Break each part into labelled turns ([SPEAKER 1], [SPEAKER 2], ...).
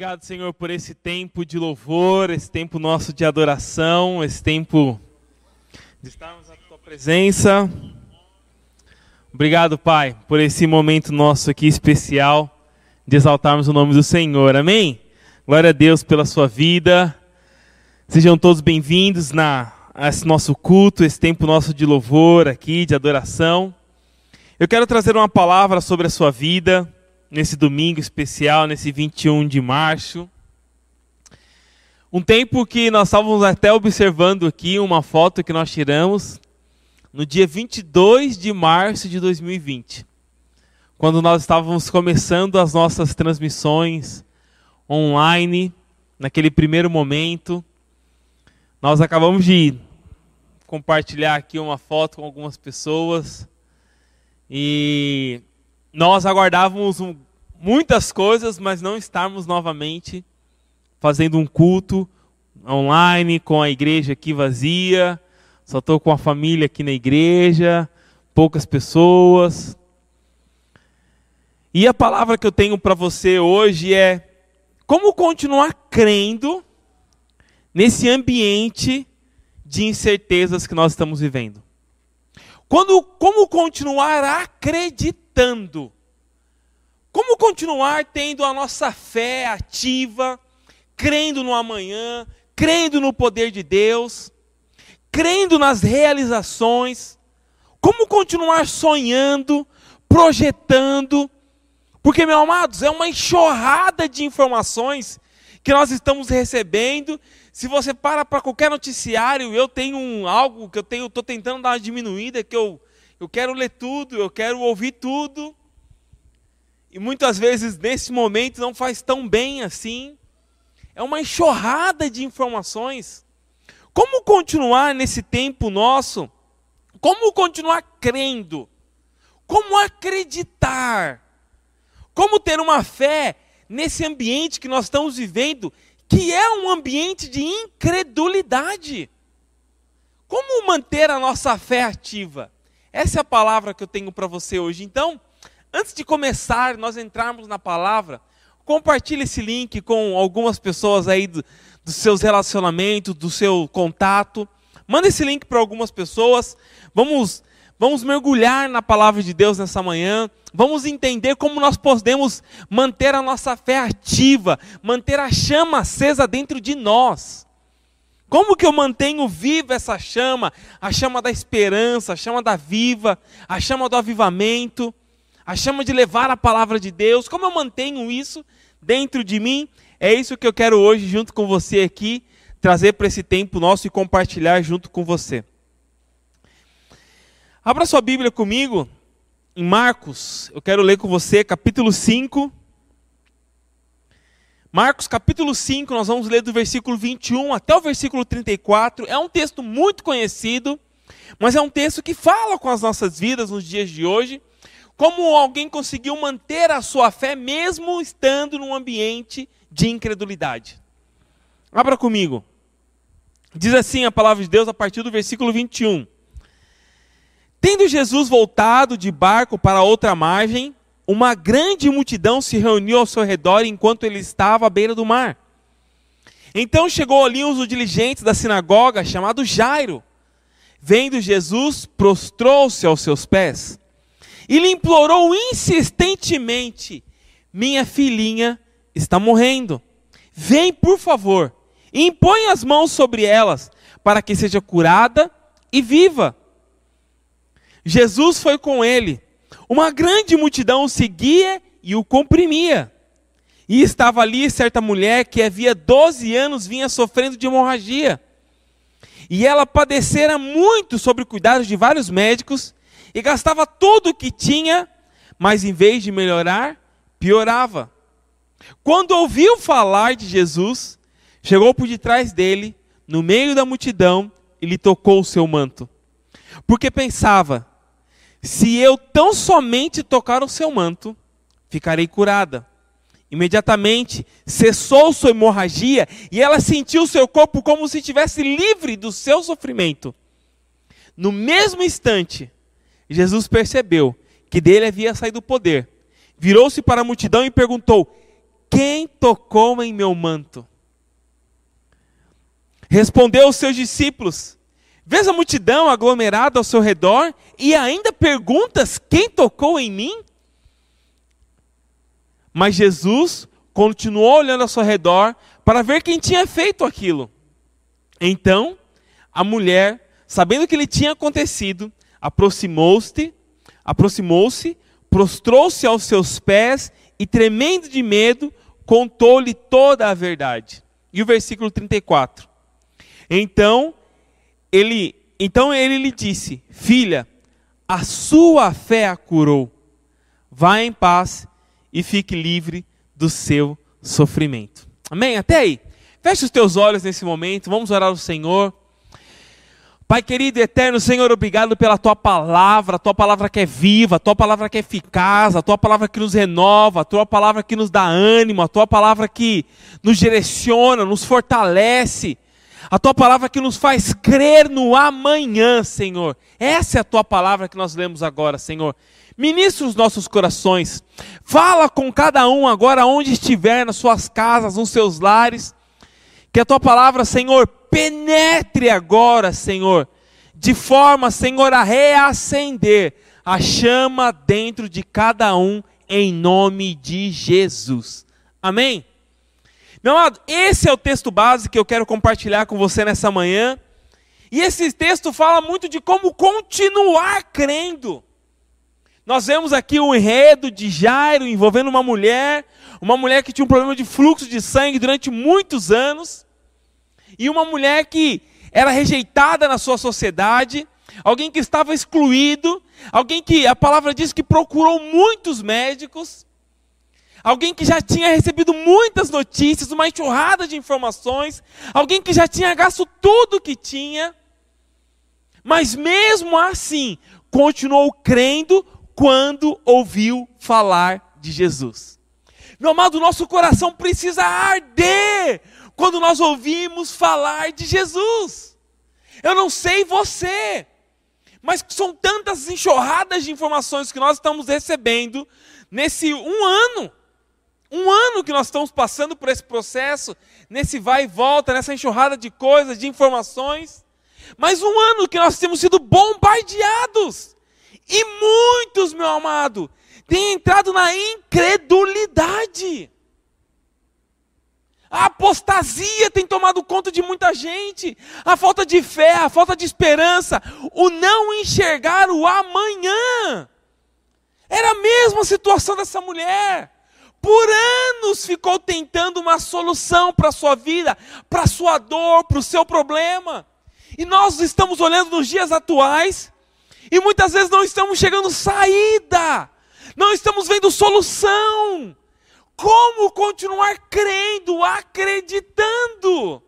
[SPEAKER 1] Obrigado, Senhor, por esse tempo de louvor, esse tempo nosso de adoração, esse tempo de estarmos na tua presença. Obrigado, Pai, por esse momento nosso aqui especial de exaltarmos o nome do Senhor. Amém? Glória a Deus pela sua vida. Sejam todos bem-vindos na a esse nosso culto, esse tempo nosso de louvor aqui, de adoração. Eu quero trazer uma palavra sobre a sua vida nesse domingo especial, nesse 21 de março. Um tempo que nós estávamos até observando aqui uma foto que nós tiramos no dia 22 de março de 2020, quando nós estávamos começando as nossas transmissões online, naquele primeiro momento. Nós acabamos de compartilhar aqui uma foto com algumas pessoas e nós aguardávamos um, muitas coisas, mas não estarmos novamente fazendo um culto online com a igreja aqui vazia. Só estou com a família aqui na igreja, poucas pessoas. E a palavra que eu tenho para você hoje é como continuar crendo nesse ambiente de incertezas que nós estamos vivendo. Quando, como continuar acreditando? Como continuar tendo a nossa fé ativa, crendo no amanhã, crendo no poder de Deus, crendo nas realizações? Como continuar sonhando, projetando? Porque, meus amados, é uma enxurrada de informações que nós estamos recebendo se você para para qualquer noticiário, eu tenho um, algo que eu tenho, estou tentando dar uma diminuída, que eu, eu quero ler tudo, eu quero ouvir tudo. E muitas vezes nesse momento não faz tão bem assim. É uma enxurrada de informações. Como continuar nesse tempo nosso? Como continuar crendo? Como acreditar? Como ter uma fé nesse ambiente que nós estamos vivendo que é um ambiente de incredulidade. Como manter a nossa fé ativa? Essa é a palavra que eu tenho para você hoje. Então, antes de começar, nós entrarmos na palavra, compartilhe esse link com algumas pessoas aí do, dos seus relacionamentos, do seu contato. Manda esse link para algumas pessoas. Vamos Vamos mergulhar na palavra de Deus nessa manhã. Vamos entender como nós podemos manter a nossa fé ativa, manter a chama acesa dentro de nós. Como que eu mantenho viva essa chama? A chama da esperança, a chama da viva, a chama do avivamento, a chama de levar a palavra de Deus. Como eu mantenho isso dentro de mim? É isso que eu quero hoje, junto com você aqui, trazer para esse tempo nosso e compartilhar junto com você. Abra sua Bíblia comigo em Marcos, eu quero ler com você capítulo 5. Marcos capítulo 5, nós vamos ler do versículo 21 até o versículo 34. É um texto muito conhecido, mas é um texto que fala com as nossas vidas nos dias de hoje. Como alguém conseguiu manter a sua fé mesmo estando num ambiente de incredulidade. Abra comigo. Diz assim a palavra de Deus a partir do versículo 21. Tendo Jesus voltado de barco para outra margem, uma grande multidão se reuniu ao seu redor enquanto ele estava à beira do mar. Então chegou ali um dos diligentes da sinagoga, chamado Jairo. Vendo Jesus, prostrou-se aos seus pés e lhe implorou insistentemente: Minha filhinha está morrendo. Vem, por favor, e impõe as mãos sobre elas, para que seja curada e viva. Jesus foi com ele. Uma grande multidão o seguia e o comprimia. E estava ali certa mulher que havia 12 anos vinha sofrendo de hemorragia. E ela padecera muito sobre o cuidado de vários médicos e gastava tudo o que tinha, mas em vez de melhorar, piorava. Quando ouviu falar de Jesus, chegou por detrás dele, no meio da multidão, e lhe tocou o seu manto. Porque pensava: se eu tão somente tocar o seu manto, ficarei curada. Imediatamente cessou sua hemorragia e ela sentiu seu corpo como se estivesse livre do seu sofrimento. No mesmo instante, Jesus percebeu que dele havia saído o poder. Virou-se para a multidão e perguntou: Quem tocou em meu manto? Respondeu os seus discípulos: Vês a multidão aglomerada ao seu redor e ainda perguntas: Quem tocou em mim? Mas Jesus continuou olhando ao seu redor para ver quem tinha feito aquilo. Então, a mulher, sabendo o que lhe tinha acontecido, aproximou-se, aproximou-se, prostrou-se aos seus pés e tremendo de medo, contou-lhe toda a verdade. E o versículo 34. Então ele, então ele lhe disse: Filha, a sua fé a curou. Vá em paz e fique livre do seu sofrimento. Amém? Até aí. Feche os teus olhos nesse momento, vamos orar ao Senhor. Pai querido e eterno, Senhor, obrigado pela tua palavra, a tua palavra que é viva, a tua palavra que é eficaz, a tua palavra que nos renova, a tua palavra que nos dá ânimo, a tua palavra que nos direciona, nos fortalece. A tua palavra que nos faz crer no amanhã, Senhor. Essa é a tua palavra que nós lemos agora, Senhor. Ministra os nossos corações. Fala com cada um agora onde estiver, nas suas casas, nos seus lares. Que a tua palavra, Senhor, penetre agora, Senhor, de forma, Senhor, a reacender a chama dentro de cada um, em nome de Jesus. Amém? Meu amado, esse é o texto base que eu quero compartilhar com você nessa manhã. E esse texto fala muito de como continuar crendo. Nós vemos aqui o enredo de Jairo envolvendo uma mulher, uma mulher que tinha um problema de fluxo de sangue durante muitos anos, e uma mulher que era rejeitada na sua sociedade, alguém que estava excluído, alguém que a palavra diz que procurou muitos médicos, alguém que já tinha recebido muitas notícias, uma enxurrada de informações, alguém que já tinha gasto tudo que tinha, mas mesmo assim continuou crendo quando ouviu falar de Jesus. Meu amado, nosso coração precisa arder quando nós ouvimos falar de Jesus. Eu não sei você, mas são tantas enxurradas de informações que nós estamos recebendo nesse um ano. Um ano que nós estamos passando por esse processo, nesse vai e volta, nessa enxurrada de coisas, de informações. Mas um ano que nós temos sido bombardeados. E muitos, meu amado, têm entrado na incredulidade. A apostasia tem tomado conta de muita gente. A falta de fé, a falta de esperança, o não enxergar o amanhã. Era a mesma situação dessa mulher. Por anos ficou tentando uma solução para a sua vida, para a sua dor, para o seu problema. E nós estamos olhando nos dias atuais e muitas vezes não estamos chegando saída, não estamos vendo solução. Como continuar crendo, acreditando?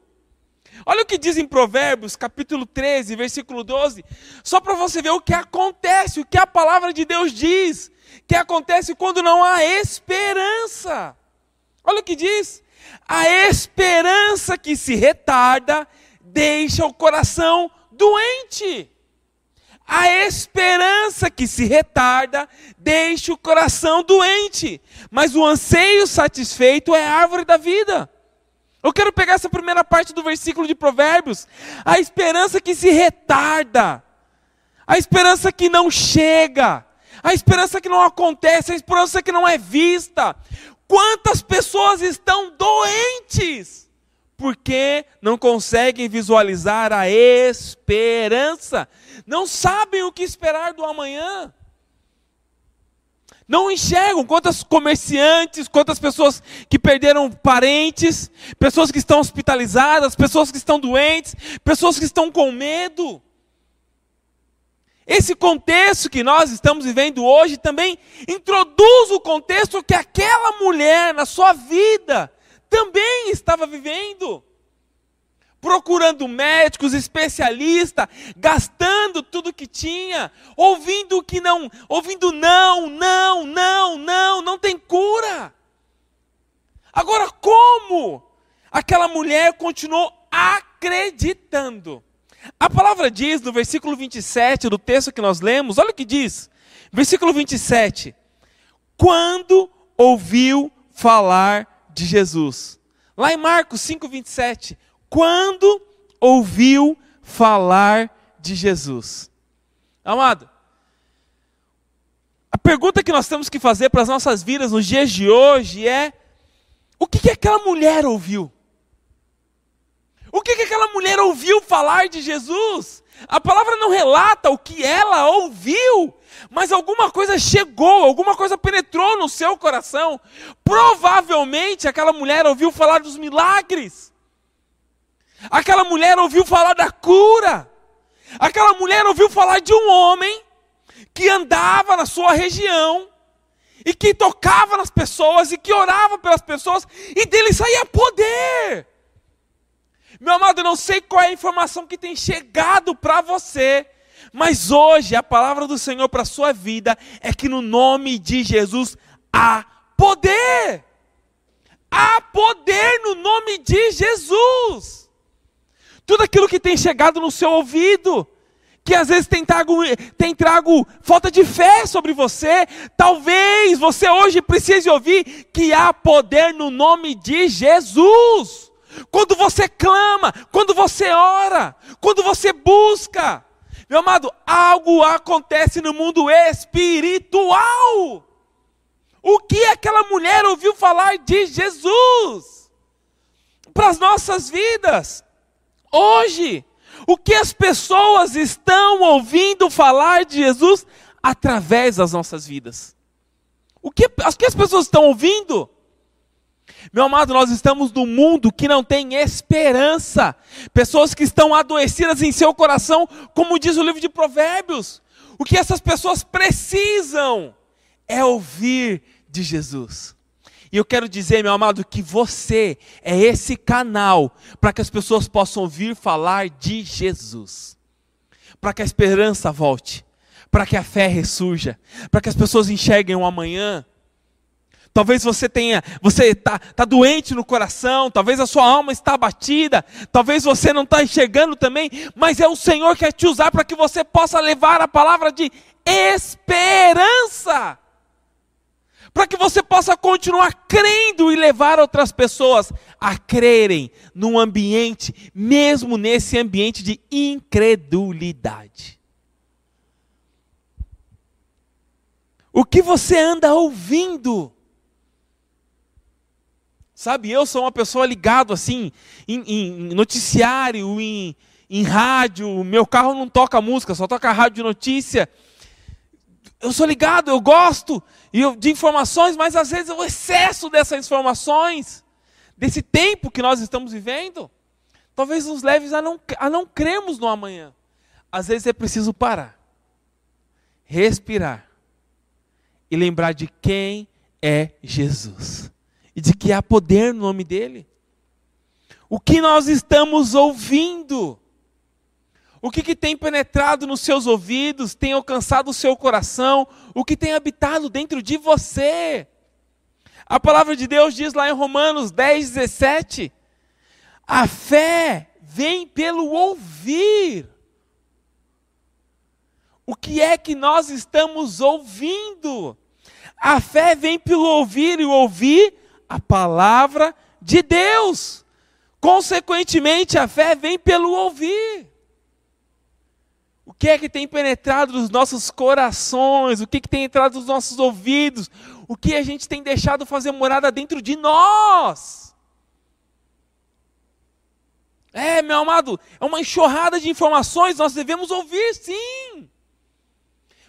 [SPEAKER 1] Olha o que diz em Provérbios, capítulo 13, versículo 12, só para você ver o que acontece, o que a palavra de Deus diz que acontece quando não há esperança. Olha o que diz: a esperança que se retarda deixa o coração doente. A esperança que se retarda deixa o coração doente, mas o anseio satisfeito é árvore da vida. Eu quero pegar essa primeira parte do versículo de Provérbios. A esperança que se retarda, a esperança que não chega, a esperança que não acontece, a esperança que não é vista. Quantas pessoas estão doentes porque não conseguem visualizar a esperança, não sabem o que esperar do amanhã. Não enxergam quantas comerciantes, quantas pessoas que perderam parentes, pessoas que estão hospitalizadas, pessoas que estão doentes, pessoas que estão com medo. Esse contexto que nós estamos vivendo hoje também introduz o contexto que aquela mulher na sua vida também estava vivendo. Procurando médicos, especialistas, gastando tudo que tinha, ouvindo que não, ouvindo não, não, não, não, não tem cura. Agora, como aquela mulher continuou acreditando? A palavra diz no versículo 27 do texto que nós lemos, olha o que diz. Versículo 27. Quando ouviu falar de Jesus. Lá em Marcos 5:27, quando ouviu falar de Jesus. Amado, a pergunta que nós temos que fazer para as nossas vidas nos dias de hoje é: o que, que aquela mulher ouviu? O que, que aquela mulher ouviu falar de Jesus? A palavra não relata o que ela ouviu, mas alguma coisa chegou, alguma coisa penetrou no seu coração. Provavelmente aquela mulher ouviu falar dos milagres. Aquela mulher ouviu falar da cura. Aquela mulher ouviu falar de um homem que andava na sua região e que tocava nas pessoas e que orava pelas pessoas e dele saía poder. Meu amado, não sei qual é a informação que tem chegado para você, mas hoje a palavra do Senhor para a sua vida é que no nome de Jesus há poder. Há poder no nome de Jesus. Tudo aquilo que tem chegado no seu ouvido, que às vezes tem trago, tem trago falta de fé sobre você, talvez você hoje precise ouvir que há poder no nome de Jesus. Quando você clama, quando você ora, quando você busca, meu amado, algo acontece no mundo espiritual. O que aquela mulher ouviu falar de Jesus para as nossas vidas? Hoje, o que as pessoas estão ouvindo falar de Jesus através das nossas vidas? O que, o que as pessoas estão ouvindo? Meu amado, nós estamos num mundo que não tem esperança. Pessoas que estão adoecidas em seu coração, como diz o livro de Provérbios. O que essas pessoas precisam é ouvir de Jesus. E eu quero dizer, meu amado, que você é esse canal para que as pessoas possam ouvir falar de Jesus. Para que a esperança volte, para que a fé ressurja, para que as pessoas enxerguem o amanhã Talvez você tenha, você está tá doente no coração, talvez a sua alma está abatida, talvez você não está enxergando também, mas é o Senhor que quer te usar para que você possa levar a palavra de esperança. Para que você possa continuar crendo e levar outras pessoas a crerem num ambiente, mesmo nesse ambiente de incredulidade. O que você anda ouvindo? Sabe, eu sou uma pessoa ligado assim em, em noticiário, em, em rádio. Meu carro não toca música, só toca rádio de notícia. Eu sou ligado, eu gosto de informações, mas às vezes o excesso dessas informações, desse tempo que nós estamos vivendo, talvez nos leve a não, a não cremos no amanhã. Às vezes é preciso parar, respirar e lembrar de quem é Jesus e de que há poder no nome dele. O que nós estamos ouvindo? O que, que, tem penetrado nos seus ouvidos, tem alcançado o seu coração, o que tem habitado dentro de você? A palavra de Deus diz lá em Romanos 10, 17: a fé vem pelo ouvir. O que é que nós estamos ouvindo? A fé vem pelo ouvir e ouvir a palavra de Deus. Consequentemente, a fé vem pelo ouvir. O que é que tem penetrado nos nossos corações? O que, é que tem entrado nos nossos ouvidos? O que a gente tem deixado fazer morada dentro de nós? É, meu amado, é uma enxurrada de informações, nós devemos ouvir sim.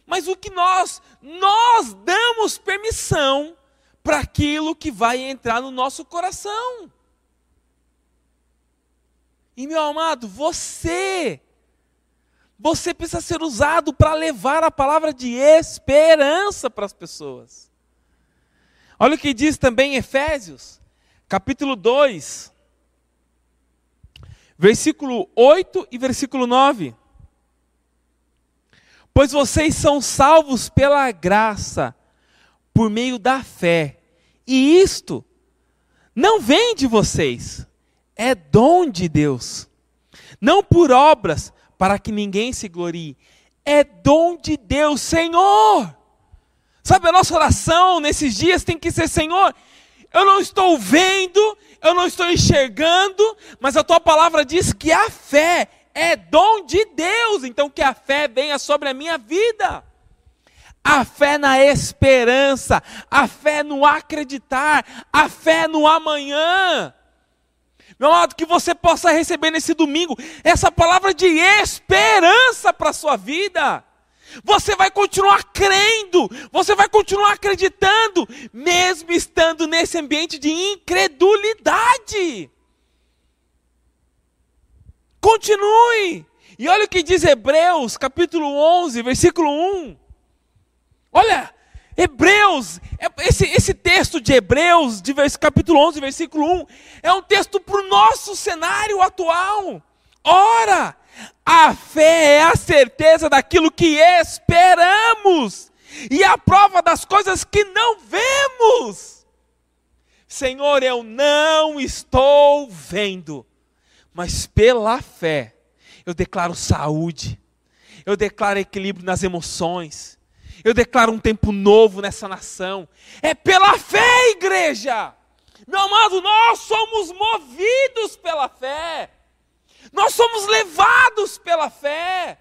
[SPEAKER 1] Mas o que nós, nós damos permissão para aquilo que vai entrar no nosso coração. E meu amado, você, você precisa ser usado para levar a palavra de esperança para as pessoas. Olha o que diz também Efésios, capítulo 2, versículo 8 e versículo 9. Pois vocês são salvos pela graça por meio da fé. E isto não vem de vocês, é dom de Deus. Não por obras, para que ninguém se glorie. É dom de Deus, Senhor. Sabe, a nossa oração nesses dias tem que ser: Senhor, eu não estou vendo, eu não estou enxergando, mas a tua palavra diz que a fé é dom de Deus, então que a fé venha sobre a minha vida. A fé na esperança, a fé no acreditar, a fé no amanhã. Meu amado, que você possa receber nesse domingo essa palavra de esperança para a sua vida. Você vai continuar crendo, você vai continuar acreditando, mesmo estando nesse ambiente de incredulidade. Continue. E olha o que diz Hebreus, capítulo 11, versículo 1. Olha, Hebreus, é, esse, esse texto de Hebreus, de vers, capítulo 11, versículo 1, é um texto para o nosso cenário atual. Ora, a fé é a certeza daquilo que esperamos e a prova das coisas que não vemos. Senhor, eu não estou vendo, mas pela fé eu declaro saúde, eu declaro equilíbrio nas emoções, eu declaro um tempo novo nessa nação. É pela fé, igreja. Meu amado, nós somos movidos pela fé. Nós somos levados pela fé.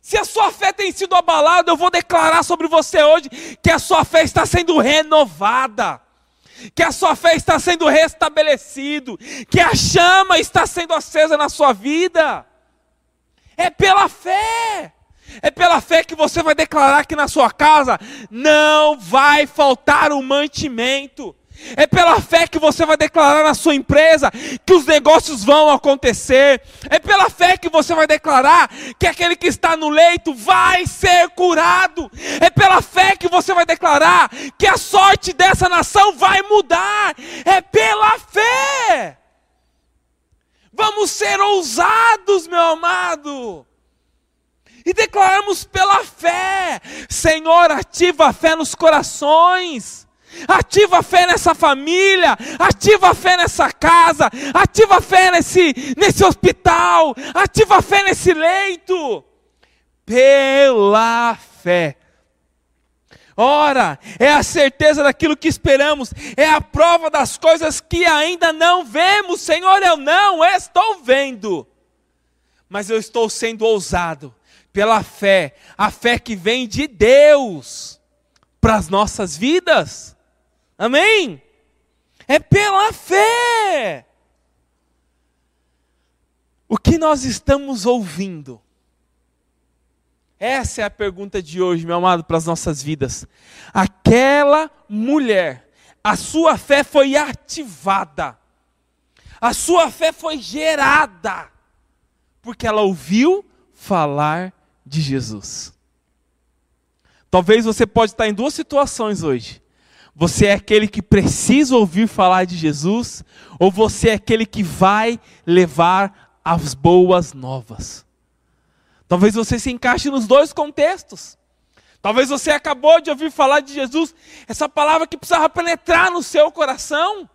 [SPEAKER 1] Se a sua fé tem sido abalada, eu vou declarar sobre você hoje que a sua fé está sendo renovada, que a sua fé está sendo restabelecido, que a chama está sendo acesa na sua vida. É pela fé. É pela fé que você vai declarar que na sua casa não vai faltar o mantimento. É pela fé que você vai declarar na sua empresa que os negócios vão acontecer. É pela fé que você vai declarar que aquele que está no leito vai ser curado. É pela fé que você vai declarar que a sorte dessa nação vai mudar. É pela fé. Vamos ser ousados, meu amado e declaramos pela fé: Senhor, ativa a fé nos corações. Ativa a fé nessa família, ativa a fé nessa casa, ativa a fé nesse, nesse hospital, ativa a fé nesse leito. Pela fé. Ora, é a certeza daquilo que esperamos, é a prova das coisas que ainda não vemos. Senhor, eu não estou vendo, mas eu estou sendo ousado pela fé, a fé que vem de Deus para as nossas vidas. Amém? É pela fé. O que nós estamos ouvindo? Essa é a pergunta de hoje, meu amado, para as nossas vidas. Aquela mulher, a sua fé foi ativada, a sua fé foi gerada, porque ela ouviu falar de Jesus. Talvez você pode estar em duas situações hoje. Você é aquele que precisa ouvir falar de Jesus, ou você é aquele que vai levar as boas novas. Talvez você se encaixe nos dois contextos. Talvez você acabou de ouvir falar de Jesus, essa palavra que precisava penetrar no seu coração.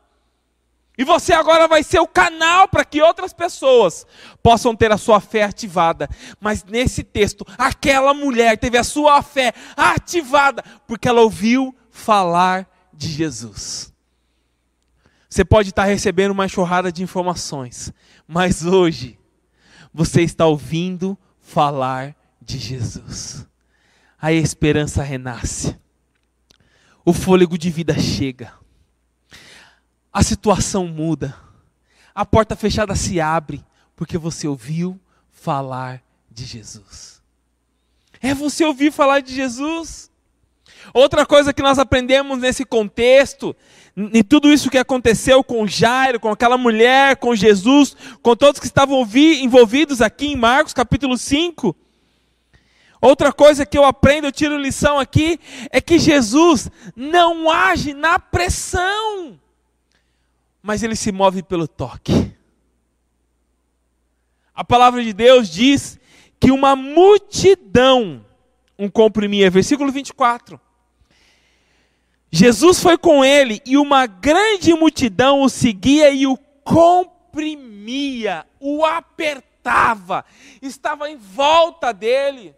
[SPEAKER 1] E você agora vai ser o canal para que outras pessoas possam ter a sua fé ativada. Mas nesse texto, aquela mulher teve a sua fé ativada porque ela ouviu falar de Jesus. Você pode estar recebendo uma enxurrada de informações, mas hoje você está ouvindo falar de Jesus. A esperança renasce. O fôlego de vida chega a situação muda, a porta fechada se abre, porque você ouviu falar de Jesus. É você ouvir falar de Jesus. Outra coisa que nós aprendemos nesse contexto, em tudo isso que aconteceu com Jairo, com aquela mulher, com Jesus, com todos que estavam envolvidos aqui em Marcos capítulo 5. Outra coisa que eu aprendo, eu tiro lição aqui, é que Jesus não age na pressão mas ele se move pelo toque. A palavra de Deus diz que uma multidão um comprimia. Versículo 24. Jesus foi com ele e uma grande multidão o seguia e o comprimia, o apertava, estava em volta dele.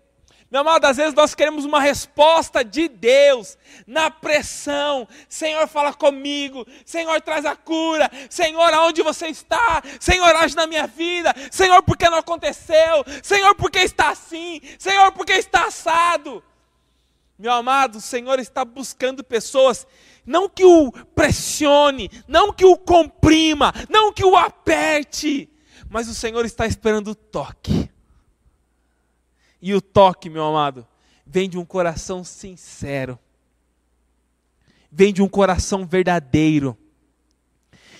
[SPEAKER 1] Meu amado, às vezes nós queremos uma resposta de Deus na pressão. Senhor, fala comigo. Senhor, traz a cura. Senhor, aonde você está? Senhor, age na minha vida. Senhor, por que não aconteceu? Senhor, por que está assim? Senhor, por que está assado? Meu amado, o Senhor está buscando pessoas, não que o pressione, não que o comprima, não que o aperte, mas o Senhor está esperando o toque e o toque, meu amado, vem de um coração sincero, vem de um coração verdadeiro,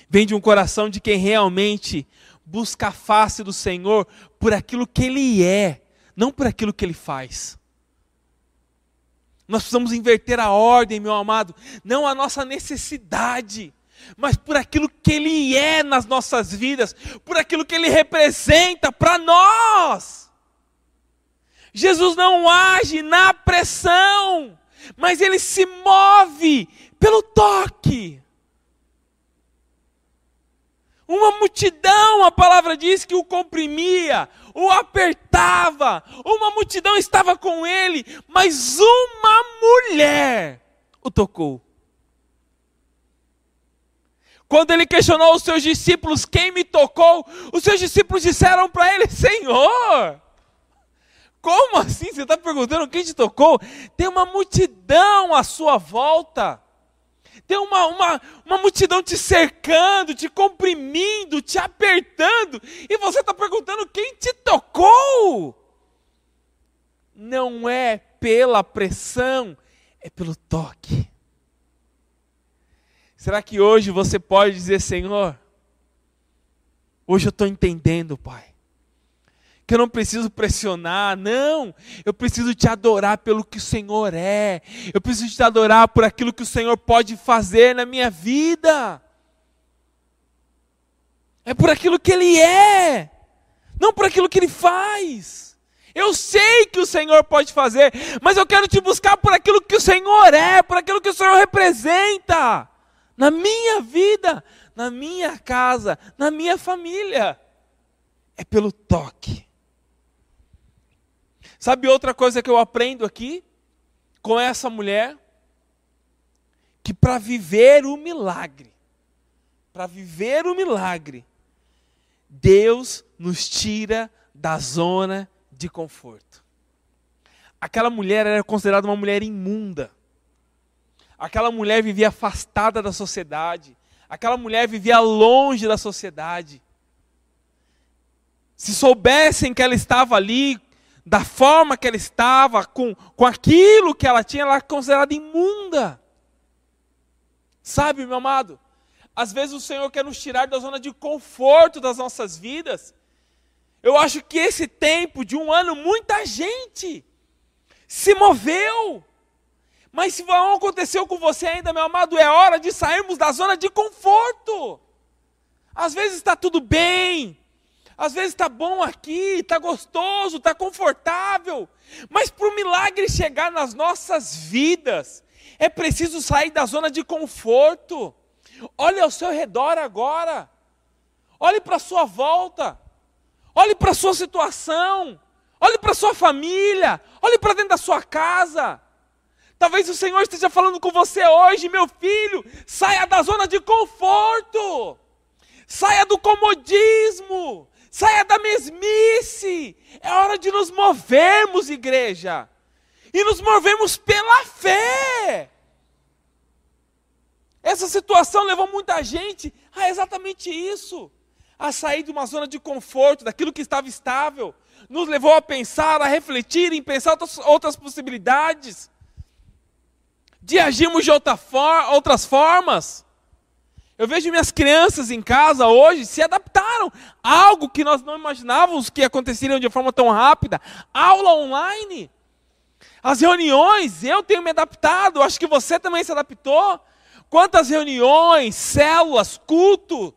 [SPEAKER 1] vem de um coração de quem realmente busca a face do Senhor por aquilo que Ele é, não por aquilo que Ele faz. Nós precisamos inverter a ordem, meu amado, não a nossa necessidade, mas por aquilo que Ele é nas nossas vidas, por aquilo que Ele representa para nós. Jesus não age na pressão, mas ele se move pelo toque. Uma multidão, a palavra diz que o comprimia, o apertava, uma multidão estava com ele, mas uma mulher o tocou. Quando ele questionou os seus discípulos, quem me tocou? Os seus discípulos disseram para ele: Senhor, como assim? Você está perguntando quem te tocou? Tem uma multidão à sua volta. Tem uma, uma, uma multidão te cercando, te comprimindo, te apertando. E você está perguntando quem te tocou? Não é pela pressão, é pelo toque. Será que hoje você pode dizer, Senhor, hoje eu estou entendendo, Pai que eu não preciso pressionar, não. Eu preciso te adorar pelo que o Senhor é. Eu preciso te adorar por aquilo que o Senhor pode fazer na minha vida. É por aquilo que Ele é, não por aquilo que Ele faz. Eu sei que o Senhor pode fazer, mas eu quero te buscar por aquilo que o Senhor é, por aquilo que o Senhor representa na minha vida, na minha casa, na minha família. É pelo toque. Sabe outra coisa que eu aprendo aqui com essa mulher? Que para viver o milagre, para viver o milagre, Deus nos tira da zona de conforto. Aquela mulher era considerada uma mulher imunda. Aquela mulher vivia afastada da sociedade. Aquela mulher vivia longe da sociedade. Se soubessem que ela estava ali da forma que ela estava, com, com aquilo que ela tinha, ela era considerada imunda. Sabe, meu amado? Às vezes o Senhor quer nos tirar da zona de conforto das nossas vidas. Eu acho que esse tempo de um ano, muita gente se moveu. Mas se não aconteceu com você ainda, meu amado, é hora de sairmos da zona de conforto. Às vezes está tudo bem, às vezes está bom aqui, está gostoso, está confortável, mas para o milagre chegar nas nossas vidas, é preciso sair da zona de conforto. Olhe ao seu redor agora, olhe para a sua volta, olhe para a sua situação, olhe para a sua família, olhe para dentro da sua casa. Talvez o Senhor esteja falando com você hoje, meu filho, saia da zona de conforto, saia do comodismo, Saia da mesmice. É hora de nos movermos, igreja. E nos movemos pela fé. Essa situação levou muita gente a exatamente isso. A sair de uma zona de conforto, daquilo que estava estável. Nos levou a pensar, a refletir, em pensar outras, outras possibilidades. De agirmos de outra for, outras formas. Eu vejo minhas crianças em casa hoje se adaptaram a algo que nós não imaginávamos que aconteceria de forma tão rápida. Aula online. As reuniões, eu tenho me adaptado, acho que você também se adaptou. Quantas reuniões, células, culto.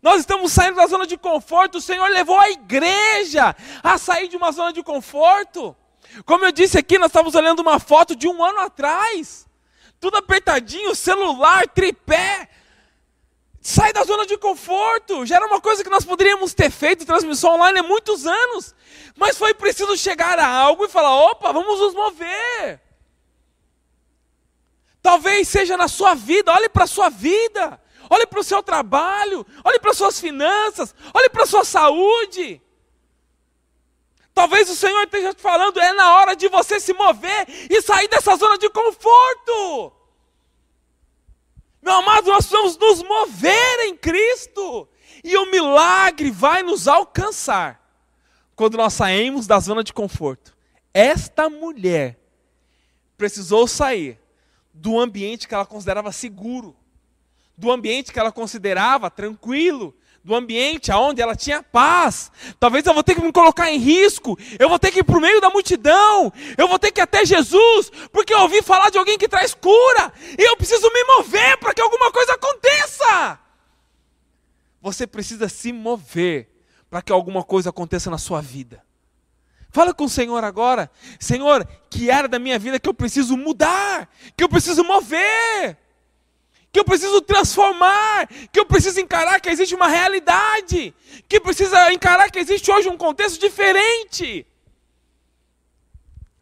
[SPEAKER 1] Nós estamos saindo da zona de conforto. O Senhor levou a igreja a sair de uma zona de conforto. Como eu disse aqui, nós estávamos olhando uma foto de um ano atrás. Tudo apertadinho, celular, tripé Sai da zona de conforto. Já era uma coisa que nós poderíamos ter feito transmissão online há muitos anos. Mas foi preciso chegar a algo e falar: opa, vamos nos mover. Talvez seja na sua vida, olhe para a sua vida, olhe para o seu trabalho, olhe para as suas finanças, olhe para a sua saúde. Talvez o Senhor esteja te falando, é na hora de você se mover e sair dessa zona de conforto. Meu amado, nós precisamos nos mover em Cristo. E o milagre vai nos alcançar quando nós saímos da zona de conforto. Esta mulher precisou sair do ambiente que ela considerava seguro, do ambiente que ela considerava tranquilo, do ambiente aonde ela tinha paz. Talvez eu vou ter que me colocar em risco, eu vou ter que ir para o meio da multidão, eu vou ter que ir até Jesus, porque eu ouvi falar de alguém que traz cura, e eu preciso me mover para que alguma coisa aconteça. Você precisa se mover para que alguma coisa aconteça na sua vida. Fala com o Senhor agora, Senhor, que era da minha vida que eu preciso mudar, que eu preciso mover que eu preciso transformar, que eu preciso encarar que existe uma realidade, que precisa encarar que existe hoje um contexto diferente.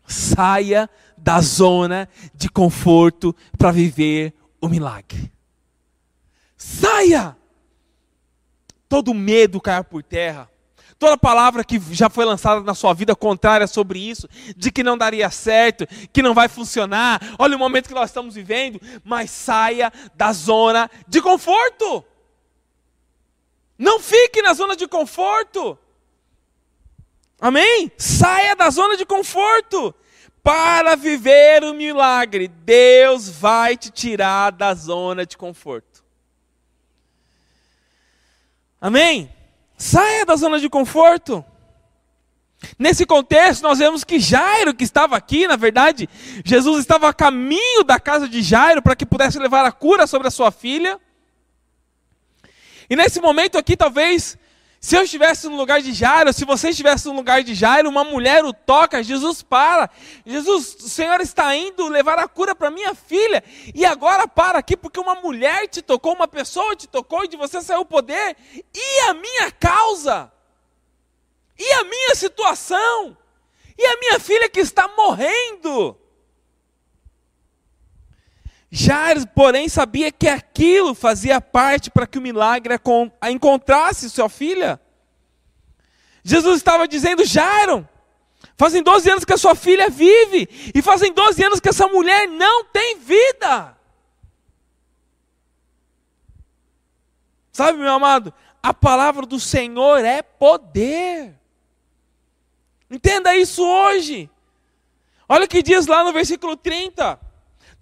[SPEAKER 1] Saia da zona de conforto para viver o milagre. Saia! Todo medo caia por terra. Toda palavra que já foi lançada na sua vida contrária sobre isso, de que não daria certo, que não vai funcionar, olha o momento que nós estamos vivendo, mas saia da zona de conforto. Não fique na zona de conforto. Amém? Saia da zona de conforto. Para viver o milagre, Deus vai te tirar da zona de conforto. Amém? Saia da zona de conforto. Nesse contexto, nós vemos que Jairo, que estava aqui, na verdade, Jesus estava a caminho da casa de Jairo para que pudesse levar a cura sobre a sua filha. E nesse momento aqui, talvez se eu estivesse no lugar de Jairo, se você estivesse no lugar de Jairo, uma mulher o toca, Jesus para. Jesus, o Senhor está indo levar a cura para minha filha. E agora para aqui porque uma mulher te tocou, uma pessoa te tocou e de você saiu o poder. E a minha causa? E a minha situação? E a minha filha que está morrendo? Jairo, porém, sabia que aquilo fazia parte para que o milagre a encontrasse sua filha. Jesus estava dizendo: Jairo, fazem 12 anos que a sua filha vive, e fazem 12 anos que essa mulher não tem vida. Sabe, meu amado, a palavra do Senhor é poder. Entenda isso hoje. Olha o que diz lá no versículo 30.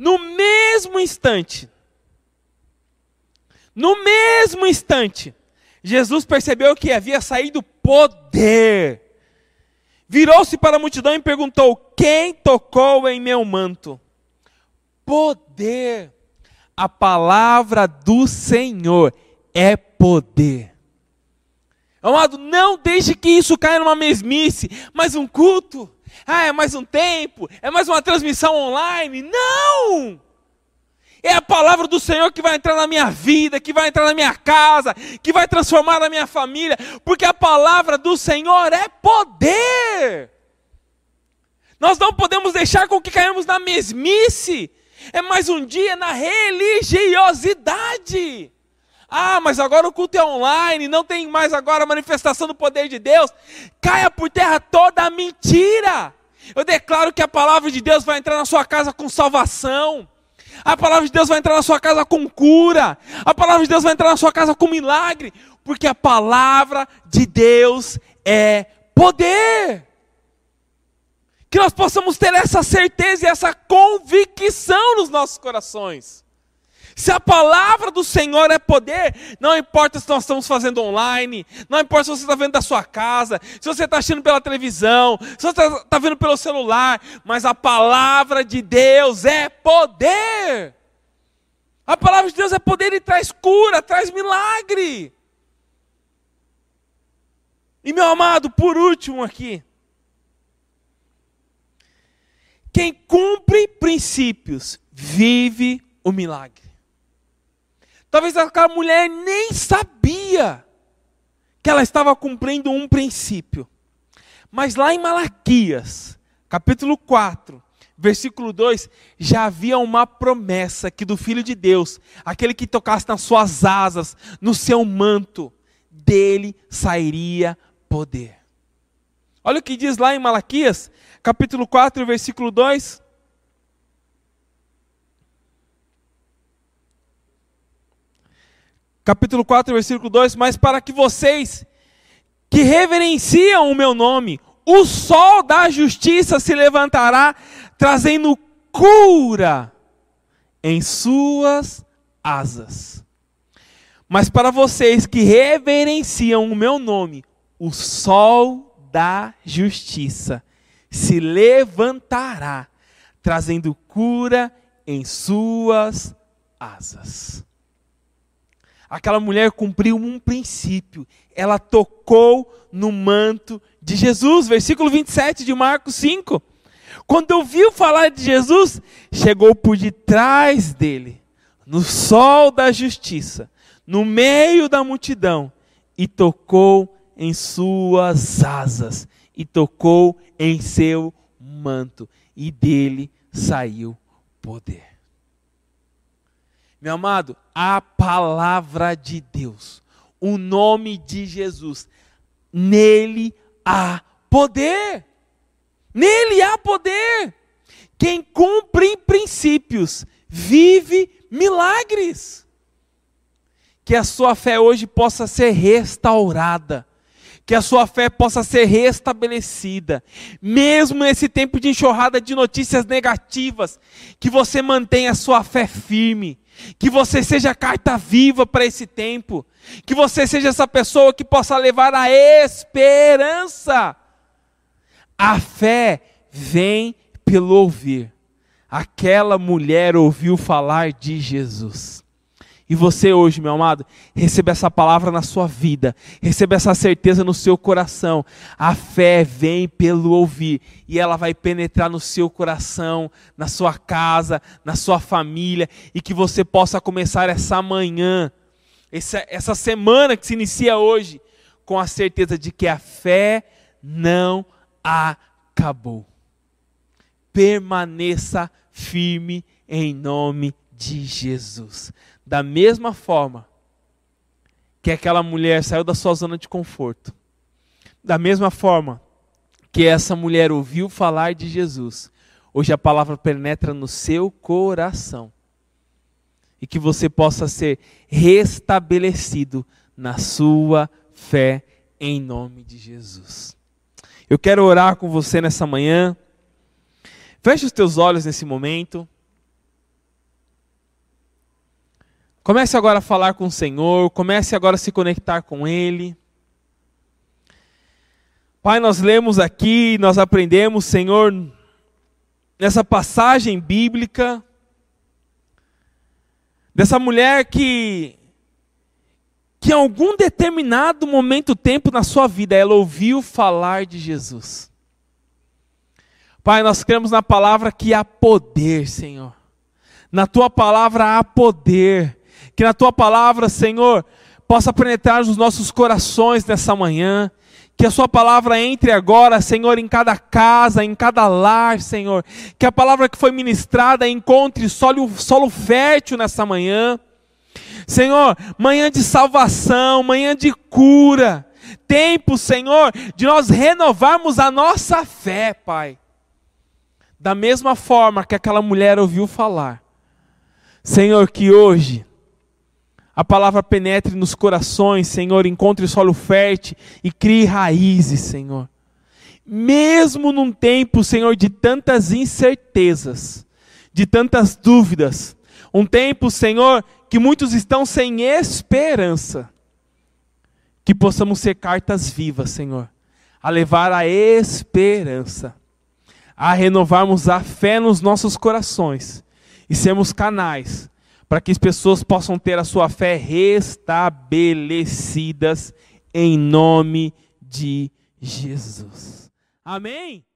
[SPEAKER 1] No mesmo instante, no mesmo instante, Jesus percebeu que havia saído poder. Virou-se para a multidão e perguntou: Quem tocou em meu manto? Poder. A palavra do Senhor é poder. Amado, não deixe que isso caia numa mesmice, mais um culto, ah, é mais um tempo, é mais uma transmissão online. Não! É a palavra do Senhor que vai entrar na minha vida, que vai entrar na minha casa, que vai transformar a minha família, porque a palavra do Senhor é poder. Nós não podemos deixar com que caímos na mesmice. É mais um dia na religiosidade. Ah, mas agora o culto é online, não tem mais agora a manifestação do poder de Deus. Caia por terra toda a mentira. Eu declaro que a palavra de Deus vai entrar na sua casa com salvação. A palavra de Deus vai entrar na sua casa com cura. A palavra de Deus vai entrar na sua casa com milagre. Porque a palavra de Deus é poder. Que nós possamos ter essa certeza e essa convicção nos nossos corações. Se a palavra do Senhor é poder, não importa se nós estamos fazendo online, não importa se você está vendo da sua casa, se você está assistindo pela televisão, se você está tá vendo pelo celular, mas a palavra de Deus é poder. A palavra de Deus é poder e traz cura, traz milagre. E meu amado, por último aqui, quem cumpre princípios vive o milagre. Talvez aquela mulher nem sabia que ela estava cumprindo um princípio. Mas lá em Malaquias, capítulo 4, versículo 2, já havia uma promessa que do Filho de Deus, aquele que tocasse nas suas asas, no seu manto, dele sairia poder. Olha o que diz lá em Malaquias, capítulo 4, versículo 2. Capítulo 4, versículo 2: Mas para que vocês que reverenciam o meu nome, o sol da justiça se levantará, trazendo cura em suas asas. Mas para vocês que reverenciam o meu nome, o sol da justiça se levantará, trazendo cura em suas asas. Aquela mulher cumpriu um princípio, ela tocou no manto de Jesus, versículo 27 de Marcos 5. Quando ouviu falar de Jesus, chegou por detrás dele, no sol da justiça, no meio da multidão, e tocou em suas asas, e tocou em seu manto, e dele saiu poder. Meu amado, a palavra de Deus, o nome de Jesus, nele há poder. Nele há poder. Quem cumpre princípios vive milagres. Que a sua fé hoje possa ser restaurada que a sua fé possa ser restabelecida, mesmo nesse tempo de enxurrada de notícias negativas, que você mantenha a sua fé firme, que você seja carta viva para esse tempo, que você seja essa pessoa que possa levar a esperança. A fé vem pelo ouvir. Aquela mulher ouviu falar de Jesus. E você hoje, meu amado, receba essa palavra na sua vida, receba essa certeza no seu coração. A fé vem pelo ouvir e ela vai penetrar no seu coração, na sua casa, na sua família e que você possa começar essa manhã, essa, essa semana que se inicia hoje, com a certeza de que a fé não acabou. Permaneça firme em nome de Jesus. Da mesma forma que aquela mulher saiu da sua zona de conforto, da mesma forma que essa mulher ouviu falar de Jesus, hoje a palavra penetra no seu coração. E que você possa ser restabelecido na sua fé em nome de Jesus. Eu quero orar com você nessa manhã. Feche os teus olhos nesse momento. Comece agora a falar com o Senhor, comece agora a se conectar com Ele. Pai, nós lemos aqui, nós aprendemos, Senhor, nessa passagem bíblica, dessa mulher que, que em algum determinado momento, tempo na sua vida, ela ouviu falar de Jesus. Pai, nós cremos na palavra que há poder, Senhor. Na tua palavra há poder que na tua palavra, Senhor, possa penetrar nos nossos corações nessa manhã. Que a Sua palavra entre agora, Senhor, em cada casa, em cada lar, Senhor. Que a palavra que foi ministrada encontre solo, solo fértil nessa manhã. Senhor, manhã de salvação, manhã de cura. Tempo, Senhor, de nós renovarmos a nossa fé, Pai. Da mesma forma que aquela mulher ouviu falar. Senhor, que hoje a palavra penetre nos corações, Senhor, encontre solo fértil e crie raízes, Senhor. Mesmo num tempo, Senhor, de tantas incertezas, de tantas dúvidas, um tempo, Senhor, que muitos estão sem esperança, que possamos ser cartas vivas, Senhor, a levar a esperança, a renovarmos a fé nos nossos corações e sermos canais para que as pessoas possam ter a sua fé restabelecidas em nome de Jesus. Amém?